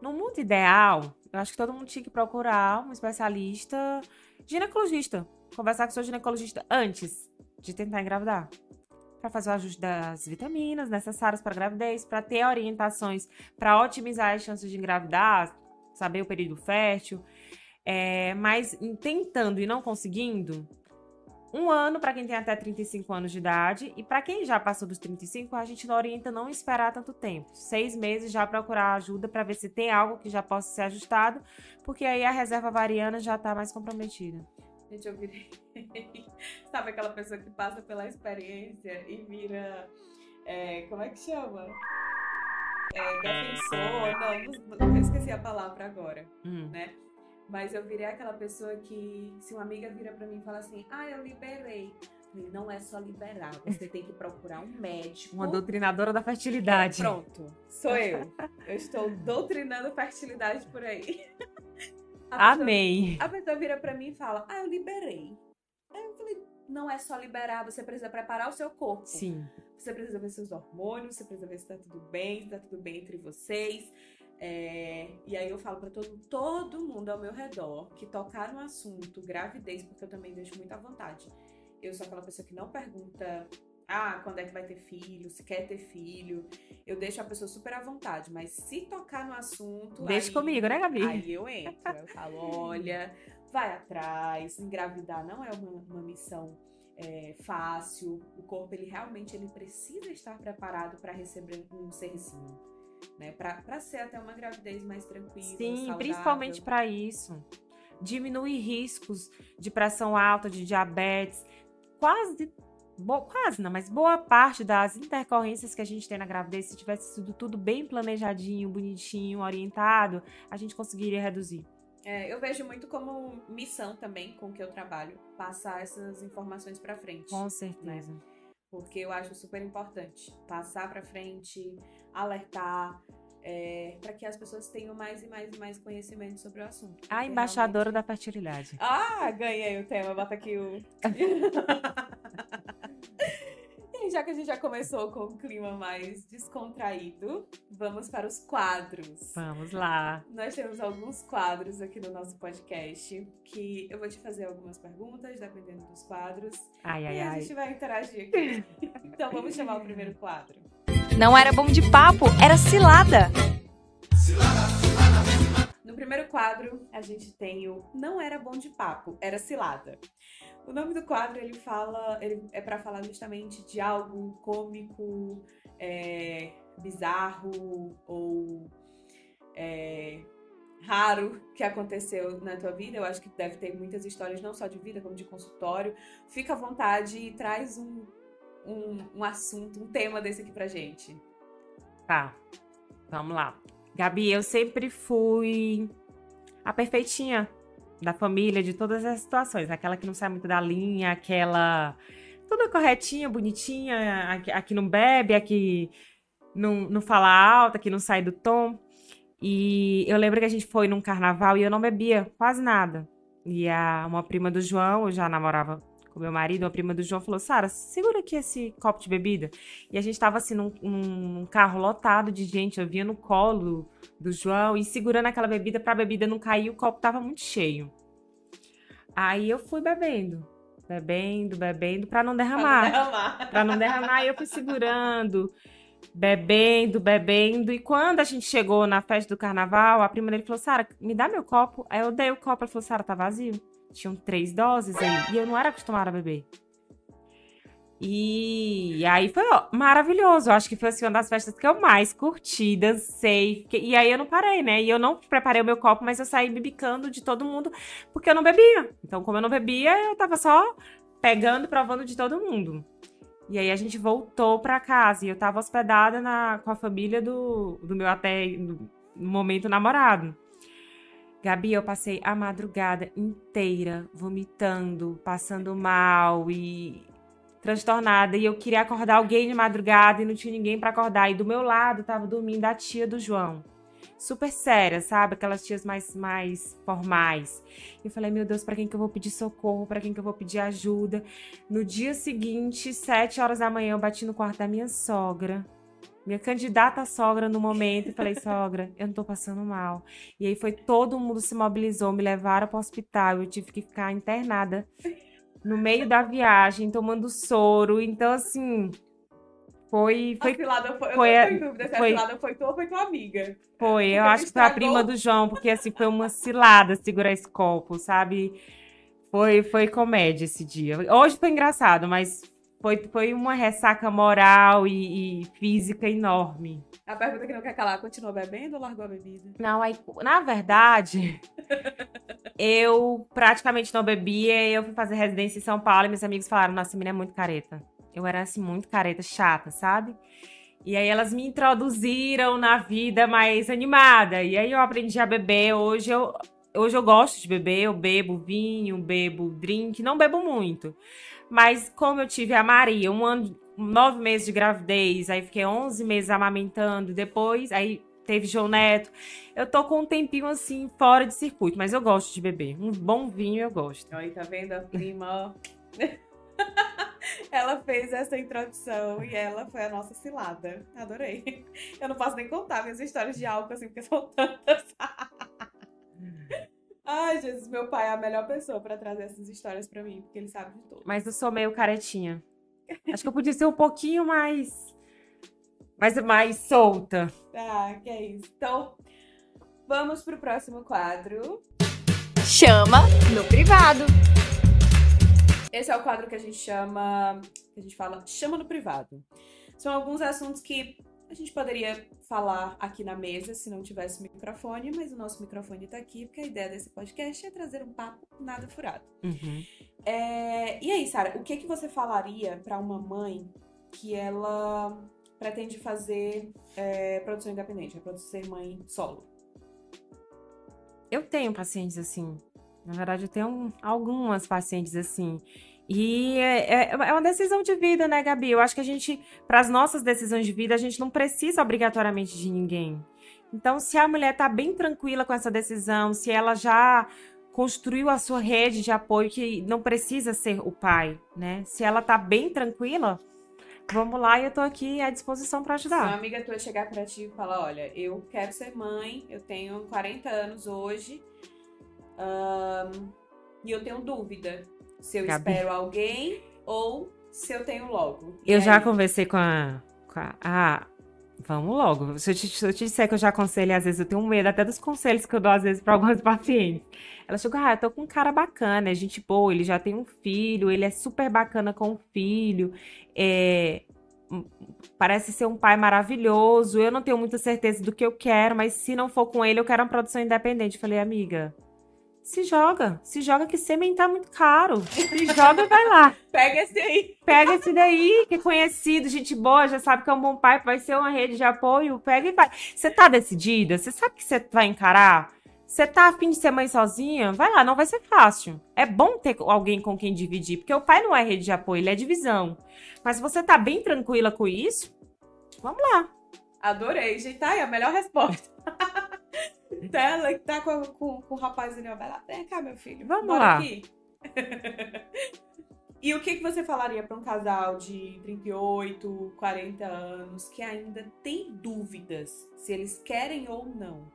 S3: No mundo ideal, eu acho que todo mundo tinha que procurar um especialista ginecologista. Conversar com seu ginecologista antes de tentar engravidar para fazer o ajuste das vitaminas necessárias para gravidez, para ter orientações para otimizar as chances de engravidar, saber o período fértil. É, mas tentando e não conseguindo, um ano para quem tem até 35 anos de idade e para quem já passou dos 35, a gente não orienta não esperar tanto tempo. Seis meses já procurar ajuda para ver se tem algo que já possa ser ajustado, porque aí a reserva variana já está mais comprometida.
S2: Gente, eu virei. Sabe aquela pessoa que passa pela experiência e vira. É, como é que chama? É, defensor. Não, não, esqueci a palavra agora, hum. né? Mas eu virei aquela pessoa que, se uma amiga vira para mim e fala assim, ah, eu liberei. Não é só liberar, você tem que procurar um médico.
S3: Uma doutrinadora da fertilidade.
S2: É, pronto, sou eu. Eu estou doutrinando fertilidade por aí.
S3: A Amei.
S2: Pessoa, a pessoa vira para mim e fala: Ah, eu liberei. Eu falei: Não é só liberar, você precisa preparar o seu corpo.
S3: Sim.
S2: Você precisa ver seus hormônios, você precisa ver se tá tudo bem, se tá tudo bem entre vocês. É, e aí eu falo para todo, todo mundo ao meu redor que tocar no assunto gravidez, porque eu também deixo muita vontade. Eu sou aquela pessoa que não pergunta ah, quando é que vai ter filho, se quer ter filho. Eu deixo a pessoa super à vontade, mas se tocar no assunto.
S3: Deixa
S2: aí,
S3: comigo, né, Gabi?
S2: Aí eu entro. Eu falo, olha, vai atrás, engravidar não é uma, uma missão é, fácil. O corpo, ele realmente ele precisa estar preparado para receber um serzinho. Né, para ser até uma gravidez mais tranquila.
S3: Sim,
S2: saudável.
S3: principalmente para isso. Diminuir riscos de pressão alta, de diabetes. Quase Boa, quase não, mas boa parte das intercorrências que a gente tem na gravidez, se tivesse sido tudo bem planejadinho, bonitinho, orientado, a gente conseguiria reduzir.
S2: É, eu vejo muito como missão também com que eu trabalho, passar essas informações para frente.
S3: Com certeza. Né?
S2: Porque eu acho super importante passar para frente, alertar, é, para que as pessoas tenham mais e mais e mais conhecimento sobre o assunto.
S3: A embaixadora realmente... da fertilidade.
S2: Ah, ganhei o tema, bota aqui o. e já que a gente já começou com um clima mais descontraído, vamos para os quadros.
S3: Vamos lá.
S2: Nós temos alguns quadros aqui no nosso podcast que eu vou te fazer algumas perguntas, dependendo dos quadros.
S3: Ai,
S2: e
S3: ai.
S2: a gente vai interagir aqui. então vamos chamar o primeiro quadro.
S1: Não era bom de papo, era cilada.
S2: No primeiro quadro, a gente tem o Não era bom de papo, era cilada. O nome do quadro ele fala, ele é para falar justamente de algo cômico, é, bizarro ou é, raro que aconteceu na tua vida. Eu acho que deve ter muitas histórias, não só de vida, como de consultório. Fica à vontade e traz um um, um assunto, um tema desse aqui pra gente.
S3: Tá, vamos lá. Gabi, eu sempre fui a perfeitinha da família, de todas as situações. Aquela que não sai muito da linha, aquela toda corretinha, bonitinha, aqui, aqui não bebe, aqui não, não fala alto, aqui não sai do tom. E eu lembro que a gente foi num carnaval e eu não bebia quase nada. E a, uma prima do João, eu já namorava com meu marido, uma prima do João, falou: Sara, segura aqui esse copo de bebida. E a gente tava assim num, num carro lotado de gente, eu vinha no colo do João e segurando aquela bebida pra bebida não cair, o copo tava muito cheio. Aí eu fui bebendo, bebendo, bebendo, para não derramar. Pra não derramar. pra não derramar, eu fui segurando, bebendo, bebendo. E quando a gente chegou na festa do carnaval, a prima dele falou: Sara, me dá meu copo. Aí eu dei o copo, ela falou: Sara, tá vazio. Tinham três doses aí. E eu não era acostumada a beber. E aí foi ó, maravilhoso. Eu acho que foi assim, uma das festas que eu mais curti, dancei. E aí eu não parei, né? E eu não preparei o meu copo, mas eu saí bibicando de todo mundo porque eu não bebia. Então, como eu não bebia, eu tava só pegando, provando de todo mundo. E aí a gente voltou para casa e eu tava hospedada na, com a família do, do meu até no momento namorado. Gabi, eu passei a madrugada inteira vomitando, passando mal e transtornada. E eu queria acordar alguém de madrugada e não tinha ninguém para acordar. E do meu lado tava dormindo a tia do João. Super séria, sabe? Aquelas tias mais, mais formais. E eu falei, meu Deus, para quem que eu vou pedir socorro? Para quem que eu vou pedir ajuda? No dia seguinte, sete horas da manhã, eu bati no quarto da minha sogra minha candidata sogra no momento, e falei, sogra, eu não tô passando mal. E aí foi todo mundo se mobilizou, me levaram para o hospital, eu tive que ficar internada no meio da viagem, tomando soro. Então, assim, foi. foi
S2: a cilada foi. foi, eu tô em dúvida se foi, a cilada foi tua ou foi tua amiga.
S3: Foi, eu acho que foi a prima do João, porque assim, foi uma cilada segurar esse copo, sabe? Foi, foi comédia esse dia. Hoje foi engraçado, mas foi, foi uma ressaca moral e, e, física enorme.
S2: A pergunta que não quer calar, continuou bebendo ou largou a bebida?
S3: Não, aí, na verdade, eu praticamente não bebia. Eu fui fazer residência em São Paulo e meus amigos falaram: nossa, menina é muito careta. Eu era assim, muito careta, chata, sabe? E aí elas me introduziram na vida mais animada. E aí eu aprendi a beber. Hoje eu, hoje eu gosto de beber, eu bebo vinho, bebo drink, não bebo muito. Mas como eu tive a Maria, um ano, nove meses de gravidez, aí fiquei onze meses amamentando, depois, aí teve João Neto. Eu tô com um tempinho assim, fora de circuito, mas eu gosto de beber. Um bom vinho eu gosto.
S2: Aí, tá vendo a prima, ela fez essa introdução e ela foi a nossa cilada. Adorei. Eu não posso nem contar minhas histórias de álcool, assim, porque são tantas. Ai, Jesus, meu pai é a melhor pessoa para trazer essas histórias para mim, porque ele sabe de tudo.
S3: Mas eu sou meio caretinha. Acho que eu podia ser um pouquinho mais. mais, mais solta.
S2: Ah, que é isso. Então, vamos pro próximo quadro.
S1: Chama no privado.
S2: Esse é o quadro que a gente chama. que a gente fala chama no privado. São alguns assuntos que a gente poderia falar aqui na mesa se não tivesse microfone, mas o nosso microfone tá aqui, porque a ideia desse podcast é trazer um papo nada furado.
S3: Uhum.
S2: É, E aí, Sara, o que, que você falaria para uma mãe que ela pretende fazer é, produção independente, é ser mãe solo?
S3: Eu tenho pacientes assim. Na verdade, eu tenho algumas pacientes assim. E é, é, é uma decisão de vida, né, Gabi? Eu acho que a gente, para as nossas decisões de vida, a gente não precisa obrigatoriamente de ninguém. Então, se a mulher tá bem tranquila com essa decisão, se ela já construiu a sua rede de apoio, que não precisa ser o pai, né? Se ela tá bem tranquila, vamos lá e eu tô aqui à disposição para
S2: Se uma
S3: ajudar.
S2: amiga tua chegar pra ti e falar, olha, eu quero ser mãe, eu tenho 40 anos hoje, e eu tenho dúvida se eu
S3: Gabi.
S2: espero alguém ou se eu tenho logo. E
S3: Eu já
S2: aí?
S3: conversei com a, com a. Ah, vamos logo. Se eu, te, se eu te disser que eu já aconselho, às vezes eu tenho medo até dos conselhos que eu dou, às vezes, para algumas pacientes. Ela chegou, ah, eu tô com um cara bacana, é gente boa, ele já tem um filho, ele é super bacana com o filho, é, hum, parece ser um pai maravilhoso. Eu não tenho muita certeza do que eu quero, mas se não for com ele, eu quero uma produção independente. Eu falei, amiga. Se joga, se joga que sêmen tá muito caro. Se joga, vai lá.
S2: Pega esse aí.
S3: Pega esse daí, que é conhecido, gente boa, já sabe que é um bom pai, vai ser uma rede de apoio. Pega e vai. Você tá decidida? Você sabe que você vai encarar? Você tá afim de ser mãe sozinha? Vai lá, não vai ser fácil. É bom ter alguém com quem dividir, porque o pai não é rede de apoio, ele é divisão. Mas se você tá bem tranquila com isso, vamos lá.
S2: Adorei, gente. Tá aí a melhor resposta. Então ela que tá com, com, com o rapazinho, vai lá, vem cá, meu filho.
S3: Vamos
S2: bora
S3: lá.
S2: Aqui. e o que, que você falaria pra um casal de 38, 40 anos que ainda tem dúvidas se eles querem ou não?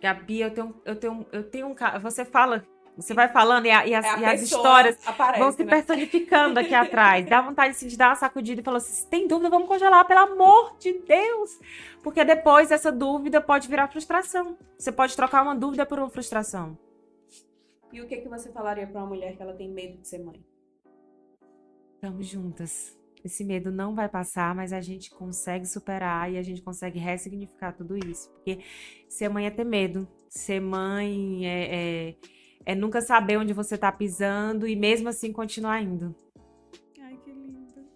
S3: Gabi, eu tenho, eu tenho, eu tenho um cara. Você fala, você vai falando e, a- e as,
S2: É
S3: e as histórias
S2: aparece,
S3: vão se
S2: né?
S3: personificando aqui atrás. Dá vontade assim, de dar uma sacudida e falar assim: se tem dúvida, vamos congelar, pelo amor de Deus. Porque depois essa dúvida pode virar frustração. Você pode trocar uma dúvida por uma frustração.
S2: E o que, que você falaria pra uma mulher que ela tem medo de ser mãe?
S3: Estamos juntas. Esse medo não vai passar, mas a gente consegue superar e a gente consegue ressignificar tudo isso. Porque ser mãe é ter medo. Ser mãe é, é, é nunca saber onde você tá pisando e mesmo assim continuar indo.
S2: Ai, que lindo.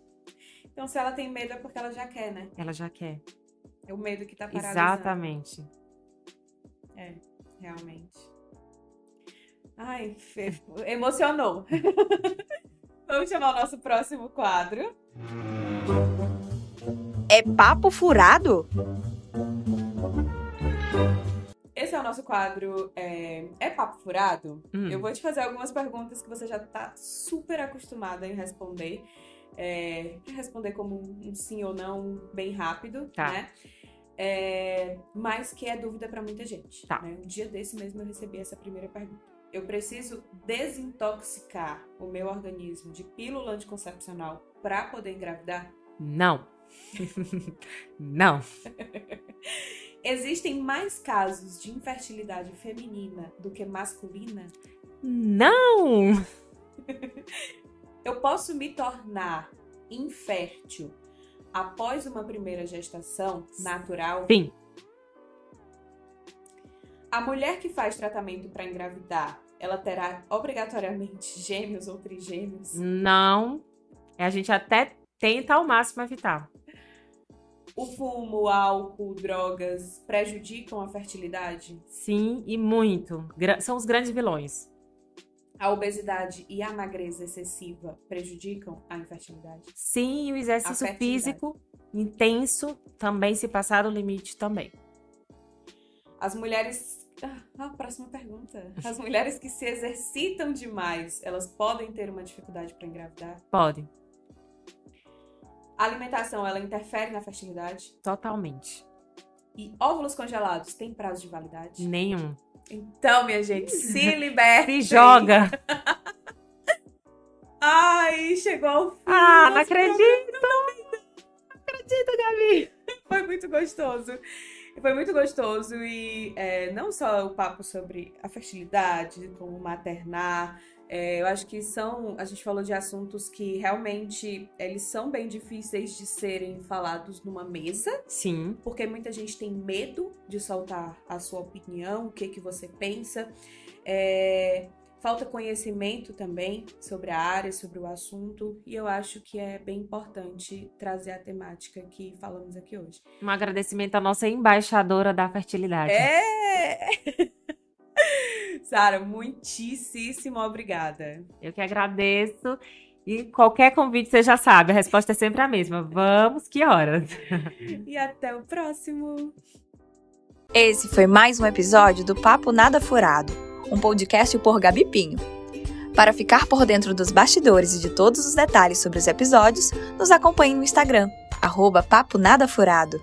S2: Então, se ela tem medo é porque ela já quer, né?
S3: Ela já quer.
S2: É o medo que tá paralisando.
S3: Exatamente.
S2: É, realmente. Ai, Fê, emocionou. Vamos chamar o nosso próximo quadro.
S1: É papo furado?
S2: Esse é o nosso quadro é, é Papo Furado?
S3: Hum.
S2: Eu vou te fazer algumas perguntas que você já tá super acostumada em responder. É, responder como um sim ou não bem rápido,
S3: Tá.
S2: né? É, mas que é dúvida pra muita gente.
S3: Tá.
S2: né? Um dia desse mesmo eu recebi essa primeira pergunta. Eu preciso desintoxicar o meu organismo de pílula anticoncepcional pra poder engravidar?
S3: Não. não.
S2: Existem mais casos de infertilidade feminina do que masculina?
S3: Não.
S2: Eu posso me tornar infértil após uma primeira gestação natural?
S3: Sim.
S2: A mulher que faz tratamento para engravidar, ela terá obrigatoriamente gêmeos ou trigêmeos?
S3: Não. A gente até tenta ao máximo evitar.
S2: O fumo, álcool, drogas prejudicam a fertilidade?
S3: Sim, e muito. Gra- são os grandes vilões.
S2: A obesidade e a magreza excessiva prejudicam a infertilidade?
S3: Sim, e o exercício físico intenso também, se passar do limite, também.
S2: As mulheres. Ah, a próxima pergunta. As mulheres que se exercitam demais, elas podem ter uma dificuldade para engravidar?
S3: Pode.
S2: A alimentação, ela interfere na fertilidade?
S3: Totalmente.
S2: E óvulos congelados têm prazo de validade?
S3: Nenhum.
S2: Então, minha gente, se liberte.
S3: Se joga.
S2: Ai, chegou ao fim.
S3: Ah, não acredito! Não acredito, Gabi!
S2: Foi muito gostoso. Foi muito gostoso e é, não só o papo sobre a fertilidade, como maternar, é, eu acho que são, a gente falou de assuntos que realmente eles são bem difíceis de serem falados numa mesa.
S3: Sim.
S2: Porque muita gente tem medo de soltar a sua opinião, o que que você pensa. É, falta conhecimento também sobre a área, sobre o assunto, e eu acho que é bem importante trazer a temática que falamos aqui hoje.
S3: Um agradecimento à nossa embaixadora da fertilidade.
S2: É! Sara, muitíssimo obrigada.
S3: Eu que agradeço. E qualquer convite, você já sabe, a resposta é sempre a mesma. Vamos, que horas?
S2: e até o próximo.
S1: Esse foi mais um episódio do Papo Nada Furado, um podcast por Gabi Pinho. Para ficar por dentro dos bastidores e de todos os detalhes sobre os episódios, nos acompanhe no Instagram, arroba Papo Nada Furado.